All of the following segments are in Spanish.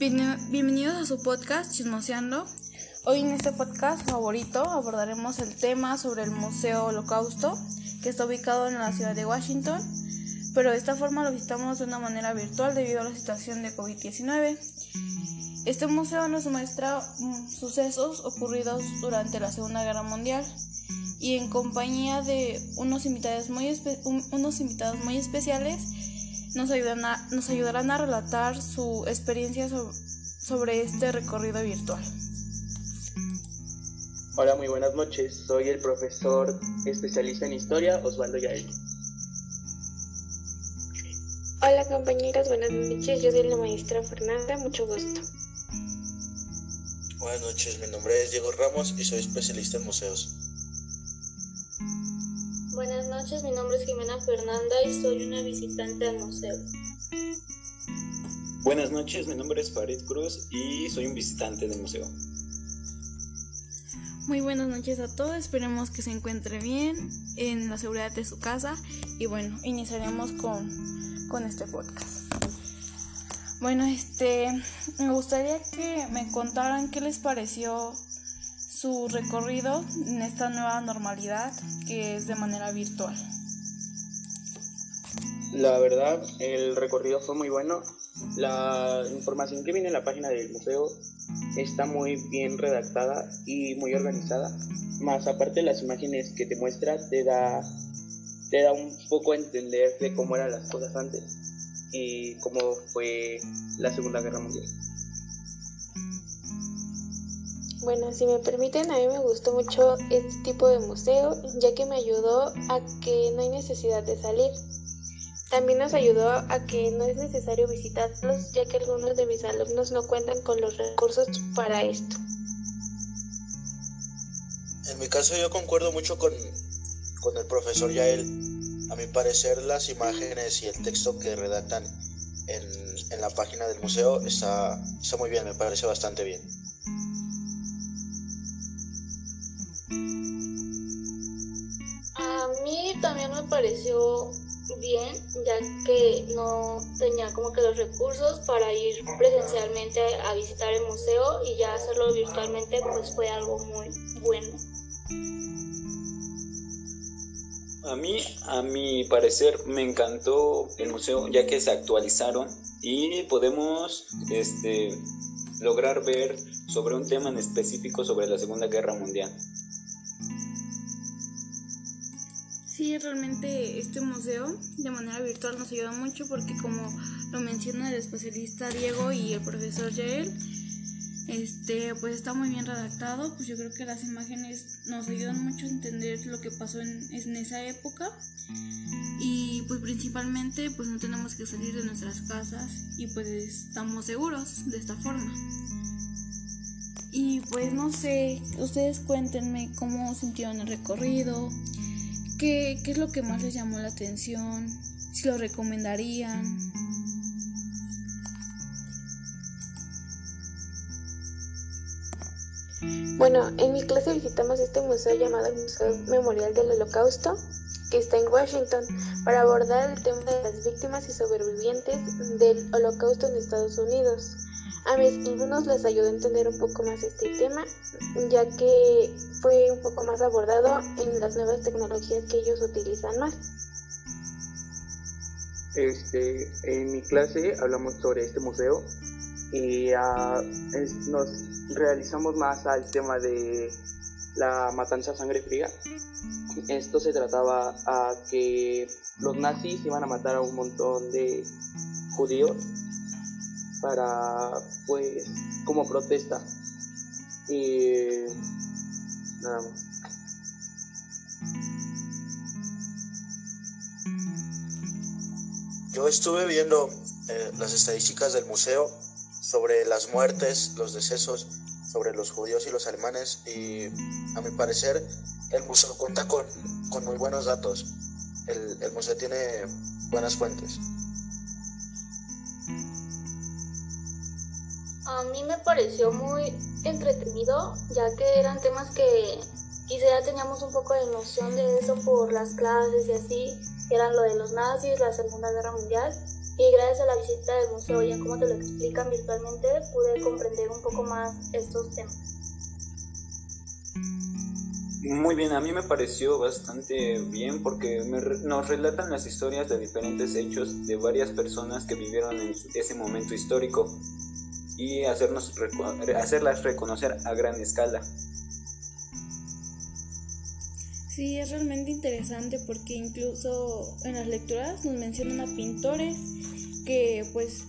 Bienvenidos a su podcast Chismoseando. Hoy en este podcast favorito abordaremos el tema sobre el Museo Holocausto, que está ubicado en la ciudad de Washington, pero de esta forma lo visitamos de una manera virtual debido a la situación de COVID-19. Este museo nos muestra mm, sucesos ocurridos durante la Segunda Guerra Mundial y en compañía de unos invitados muy, unos invitados muy especiales nos, ayudan a, nos ayudarán a relatar su experiencia sobre este recorrido virtual. Hola, muy buenas noches. Soy el profesor especialista en historia, Osvaldo Yael. Hola compañeras, buenas noches. Yo soy la maestra Fernanda, mucho gusto. Buenas noches, mi nombre es Diego Ramos y soy especialista en museos. Buenas noches, mi nombre es Jimena Fernanda y soy una visitante al museo. Buenas noches, mi nombre es Farid Cruz y soy un visitante del museo. Muy buenas noches a todos, esperemos que se encuentre bien en la seguridad de su casa y bueno, iniciaremos con, con este podcast. Bueno, este, me gustaría que me contaran qué les pareció su recorrido en esta nueva normalidad que es de manera virtual. La verdad, el recorrido fue muy bueno. La información que viene en la página del museo está muy bien redactada y muy organizada. Más aparte las imágenes que te muestra te da te da un poco a entender de cómo eran las cosas antes y cómo fue la Segunda Guerra Mundial. Bueno, si me permiten, a mí me gustó mucho este tipo de museo, ya que me ayudó a que no hay necesidad de salir. También nos ayudó a que no es necesario visitarlos, ya que algunos de mis alumnos no cuentan con los recursos para esto. En mi caso yo concuerdo mucho con, con el profesor Yael. A mi parecer las imágenes y el texto que redactan en, en la página del museo está, está muy bien, me parece bastante bien. Pareció bien, ya que no tenía como que los recursos para ir presencialmente a visitar el museo y ya hacerlo virtualmente pues fue algo muy bueno. A mí, a mi parecer, me encantó el museo ya que se actualizaron y podemos este, lograr ver sobre un tema en específico sobre la Segunda Guerra Mundial. Sí, realmente este museo de manera virtual nos ayuda mucho porque como lo menciona el especialista Diego y el profesor Yael, este, pues está muy bien redactado, pues yo creo que las imágenes nos ayudan mucho a entender lo que pasó en, en esa época y pues principalmente pues no tenemos que salir de nuestras casas y pues estamos seguros de esta forma. Y pues no sé, ustedes cuéntenme cómo sintieron el recorrido, qué, qué es lo que más les llamó la atención, si lo recomendarían. Bueno, en mi clase visitamos este museo llamado Museo Memorial del Holocausto, que está en Washington, para abordar el tema de las víctimas y sobrevivientes del Holocausto en Estados Unidos. A mis alumnos les ayudó a entender un poco más este tema, ya que fue un poco más abordado en las nuevas tecnologías que ellos utilizan más. Este, en mi clase hablamos sobre este museo y ah, nos realizamos más al tema de la matanza sangre fría. Esto se trataba a que los nazis iban a matar a un montón de judíos para, pues, como protesta. Y nada más. Yo estuve viendo eh, las estadísticas del museo sobre las muertes, los decesos, sobre los judíos y los alemanes y a mi parecer el museo cuenta con, con muy buenos datos. El, el museo tiene buenas fuentes. A mí me pareció muy entretenido, ya que eran temas que quizá ya teníamos un poco de noción de eso por las clases y así, eran lo de los nazis, la Segunda Guerra Mundial, y gracias a la visita del museo y a cómo te lo explican virtualmente pude comprender un poco más estos temas. Muy bien, a mí me pareció bastante bien porque nos relatan las historias de diferentes hechos de varias personas que vivieron en ese momento histórico y hacernos, hacerlas reconocer a gran escala. Sí, es realmente interesante porque incluso en las lecturas nos mencionan a pintores que pues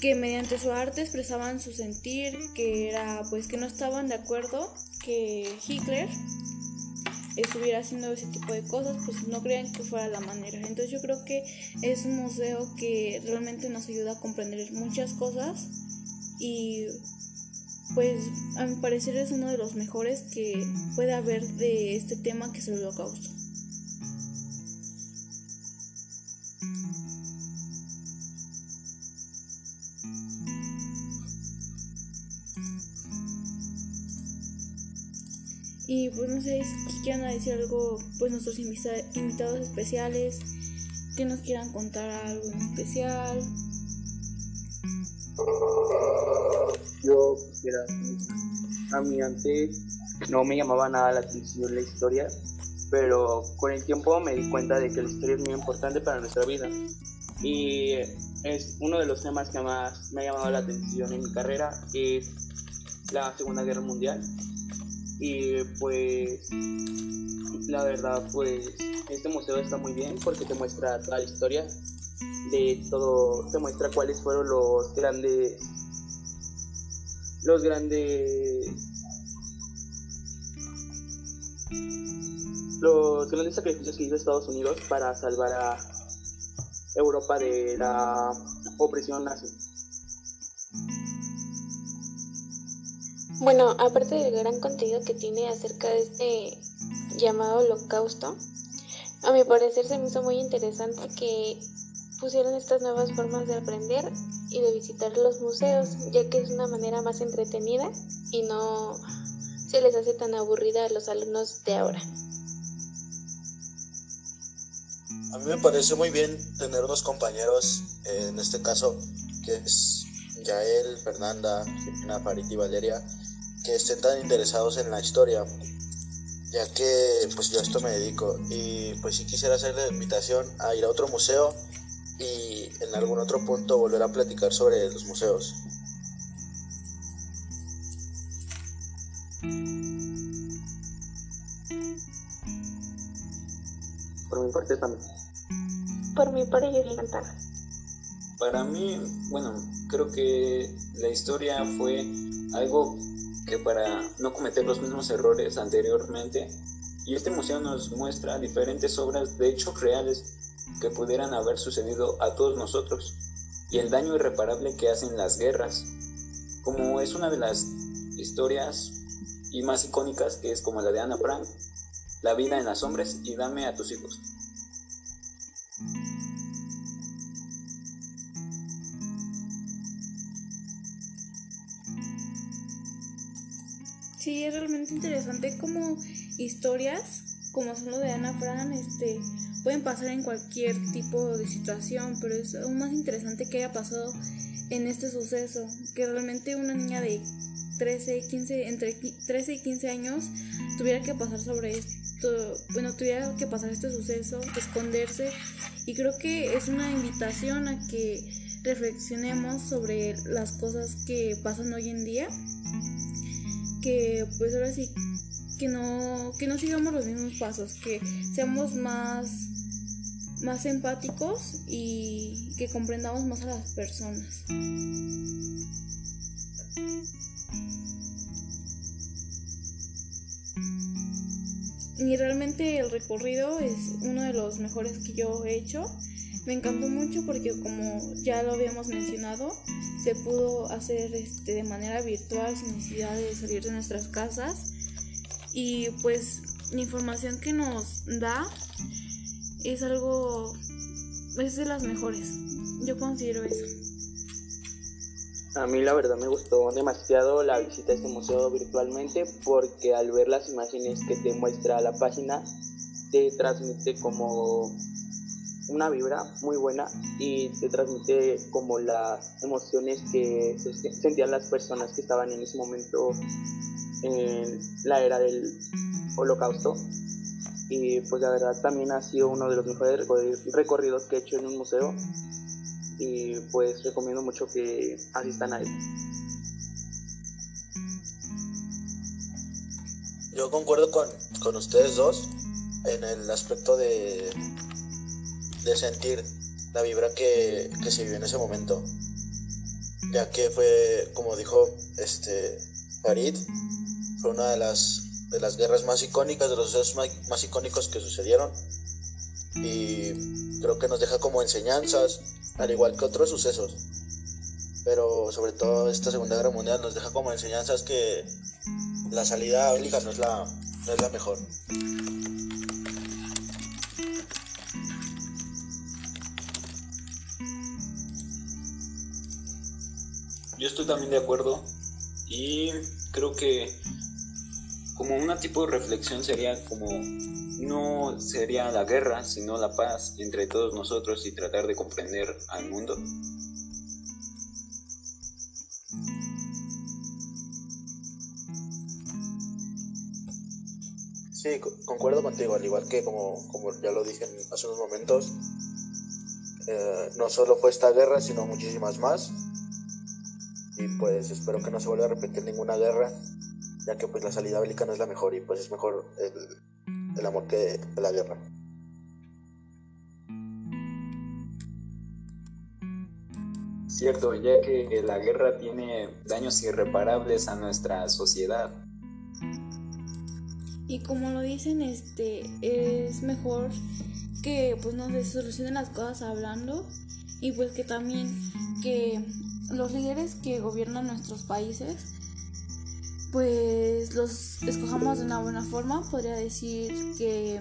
que mediante su arte expresaban su sentir, que era pues que no estaban de acuerdo que Hitler estuviera haciendo ese tipo de cosas, pues no crean que fuera la manera. Entonces yo creo que es un museo que realmente nos ayuda a comprender muchas cosas y pues a mi parecer es uno de los mejores que puede haber de este tema que es el holocausto. Y pues no sé si quieran decir algo, pues nuestros invitados especiales, que nos quieran contar algo especial. Yo quisiera, a mí antes no me llamaba nada la atención la historia, pero con el tiempo me di cuenta de que la historia es muy importante para nuestra vida. Y es uno de los temas que más me ha llamado la atención en mi carrera, es la Segunda Guerra Mundial y pues la verdad pues este museo está muy bien porque te muestra toda la historia de todo, te muestra cuáles fueron los grandes los grandes los grandes sacrificios que hizo Estados Unidos para salvar a Europa de la opresión nazi. Bueno, aparte del gran contenido que tiene acerca de este llamado holocausto, a mi parecer se me hizo muy interesante que pusieron estas nuevas formas de aprender y de visitar los museos, ya que es una manera más entretenida y no se les hace tan aburrida a los alumnos de ahora. A mí me parece muy bien tener unos compañeros, en este caso, que es Yael, Fernanda, Jimena, y Valeria, que estén tan interesados en la historia, ya que pues yo a esto me dedico y pues si quisiera hacer la invitación a ir a otro museo y en algún otro punto volver a platicar sobre los museos. Por mi parte también. Por mi parte yo encantada. Para mí, bueno, creo que la historia fue algo que para no cometer los mismos errores anteriormente, y este museo nos muestra diferentes obras de hechos reales que pudieran haber sucedido a todos nosotros y el daño irreparable que hacen las guerras, como es una de las historias y más icónicas que es como la de Ana Frank, La vida en las hombres y Dame a tus hijos. Sí, es realmente interesante como historias, como son lo de Ana Fran, este, pueden pasar en cualquier tipo de situación, pero es aún más interesante que haya pasado en este suceso, que realmente una niña de 13, 15, entre 13 y 15 años tuviera que pasar sobre esto, bueno, tuviera que pasar este suceso, esconderse, y creo que es una invitación a que reflexionemos sobre las cosas que pasan hoy en día que pues ahora sí que no que no sigamos los mismos pasos, que seamos más más empáticos y que comprendamos más a las personas. Y realmente el recorrido es uno de los mejores que yo he hecho. Me encantó mucho porque como ya lo habíamos mencionado, se pudo hacer este, de manera virtual sin necesidad de salir de nuestras casas. Y pues la información que nos da es algo, es de las mejores. Yo considero eso. A mí la verdad me gustó demasiado la visita a este museo virtualmente porque al ver las imágenes que te muestra la página te transmite como una vibra muy buena y te transmite como las emociones que sentían las personas que estaban en ese momento en la era del holocausto. Y pues la verdad también ha sido uno de los mejores recorridos que he hecho en un museo y pues recomiendo mucho que asistan a él. Yo concuerdo con, con ustedes dos en el aspecto de, de sentir la vibra que, se vivió en ese momento. Ya que fue, como dijo este Farid, fue una de las, de las guerras más icónicas, de los sucesos más, más icónicos que sucedieron. Y creo que nos deja como enseñanzas, al igual que otros sucesos. Pero sobre todo esta Segunda Guerra Mundial nos deja como enseñanzas que la salida bélica no es la, no es la mejor. Yo estoy también de acuerdo y creo que como una tipo de reflexión sería como no sería la guerra, sino la paz entre todos nosotros y tratar de comprender al mundo. Sí, concuerdo contigo, al igual que como, como ya lo dije hace unos momentos, eh, no solo fue esta guerra, sino muchísimas más. Y pues espero que no se vuelva a repetir ninguna guerra, ya que pues la salida bélica no es la mejor y pues es mejor el, el amor que la guerra. Cierto, ya que la guerra tiene daños irreparables a nuestra sociedad. Y como lo dicen, este es mejor que pues no se solucionen las cosas hablando y pues que también que los líderes que gobiernan nuestros países pues los escojamos de una buena forma. Podría decir que,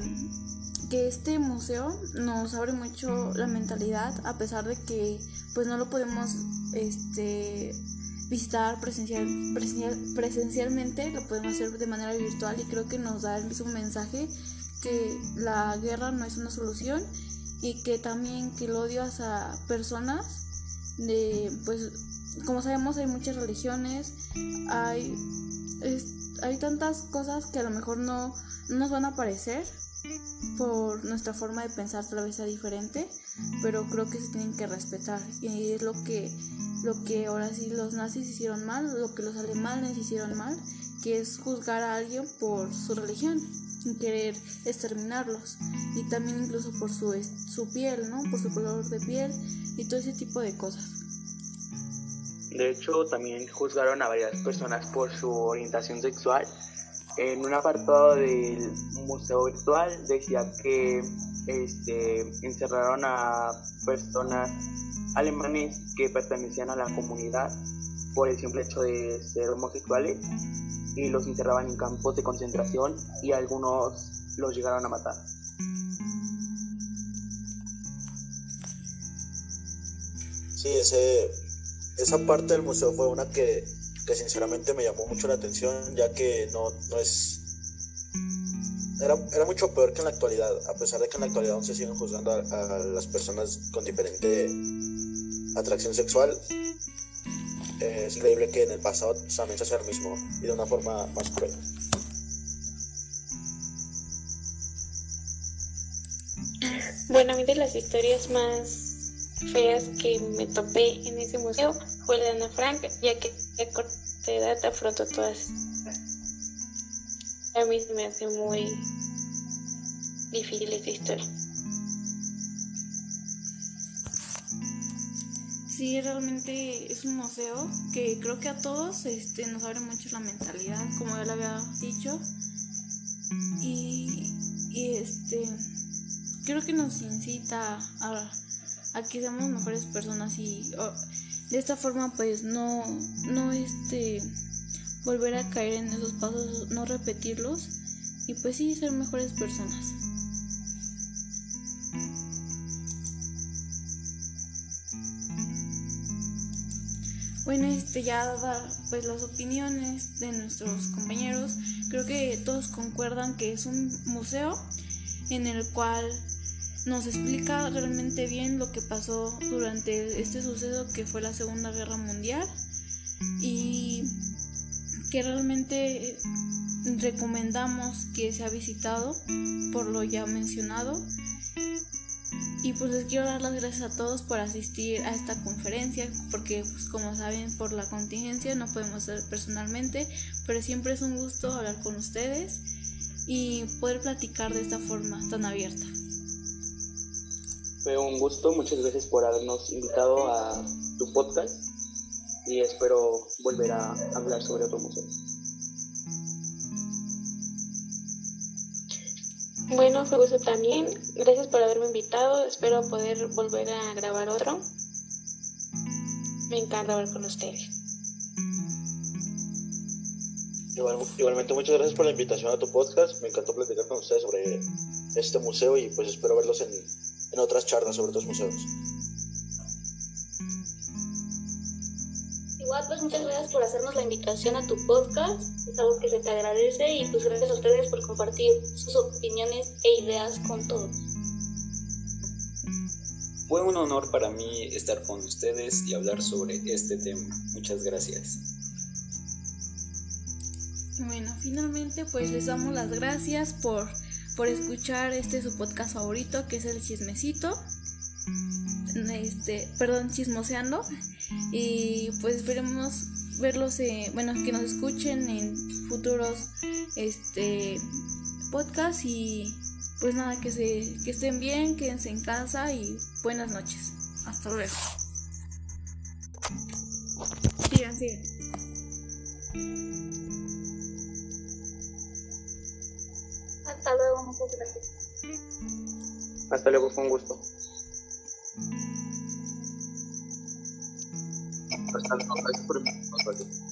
que este museo nos abre mucho la mentalidad a pesar de que pues no lo podemos este visitar presencial, presencialmente, lo podemos hacer de manera virtual y creo que nos da el mismo mensaje que la guerra no es una solución y que también que el odio hacia personas de pues como sabemos hay muchas religiones hay hay tantas cosas que a lo mejor no, no nos van a parecer por nuestra forma de pensar tal vez sea diferente pero creo que se tienen que respetar. Y es lo que lo que ahora sí los nazis hicieron mal, lo que los alemanes hicieron mal, que es juzgar a alguien por su religión y querer exterminarlos y también incluso por su, su piel, ¿no? Por su color de piel y todo ese tipo de cosas. De hecho, también juzgaron a varias personas por su orientación sexual. En un apartado del museo virtual decía que este, encerraron a personas alemanes que pertenecían a la comunidad por el simple hecho de ser homosexuales y los encerraban en campos de concentración y algunos los llegaron a matar. Sí, ese, esa parte del museo fue una que, que sinceramente me llamó mucho la atención, ya que no, no es era, era, mucho peor que en la actualidad, a pesar de que en la actualidad aún se siguen juzgando a, a las personas con diferente atracción sexual. Es increíble que en el pasado también se hace lo mismo y de una forma más cruel. Bueno, a mí de las historias más feas que me topé en ese museo fue la de Ana Frank, ya que a corta edad afrontó todas. A mí se me hace muy difícil esa historia. Sí, realmente es un museo que creo que a todos este, nos abre mucho la mentalidad, como ya lo había dicho. Y, este creo que nos incita a, a que seamos mejores personas y de esta forma pues no, no este volver a caer en esos pasos, no repetirlos y pues sí ser mejores personas. Bueno, este ya pues las opiniones de nuestros compañeros, creo que todos concuerdan que es un museo en el cual nos explica realmente bien lo que pasó durante este suceso que fue la Segunda Guerra Mundial y que realmente recomendamos que sea visitado por lo ya mencionado y pues les quiero dar las gracias a todos por asistir a esta conferencia, porque pues, como saben por la contingencia no podemos hacer personalmente, pero siempre es un gusto hablar con ustedes y poder platicar de esta forma tan abierta. Fue un gusto, muchas gracias por habernos invitado a tu podcast y espero volver a hablar sobre otro museo. Bueno, fue gusto también. Gracias por haberme invitado. Espero poder volver a grabar otro. Me encanta hablar con ustedes. igualmente, muchas gracias por la invitación a tu podcast. Me encantó platicar con ustedes sobre este museo y pues espero verlos en, en otras charlas sobre otros museos. Igual, pues muchas gracias por hacernos la invitación a tu podcast. Es algo que se te agradece y pues gracias a ustedes por compartir sus opiniones e ideas con todos. Fue un honor para mí estar con ustedes y hablar sobre este tema. Muchas gracias. Bueno, finalmente pues les damos las gracias por, por escuchar este su podcast favorito que es el chismecito. Este, perdón, chismoseando. Y pues esperemos verlos, eh, bueno, que nos escuchen en futuros este podcasts y pues nada, que se que estén bien, quédense en casa y buenas noches. Hasta luego. Sigan, sigan. Hasta luego, muchas gracias. Hasta luego, fue un gusto. Hasta luego, gracias por invitarnos.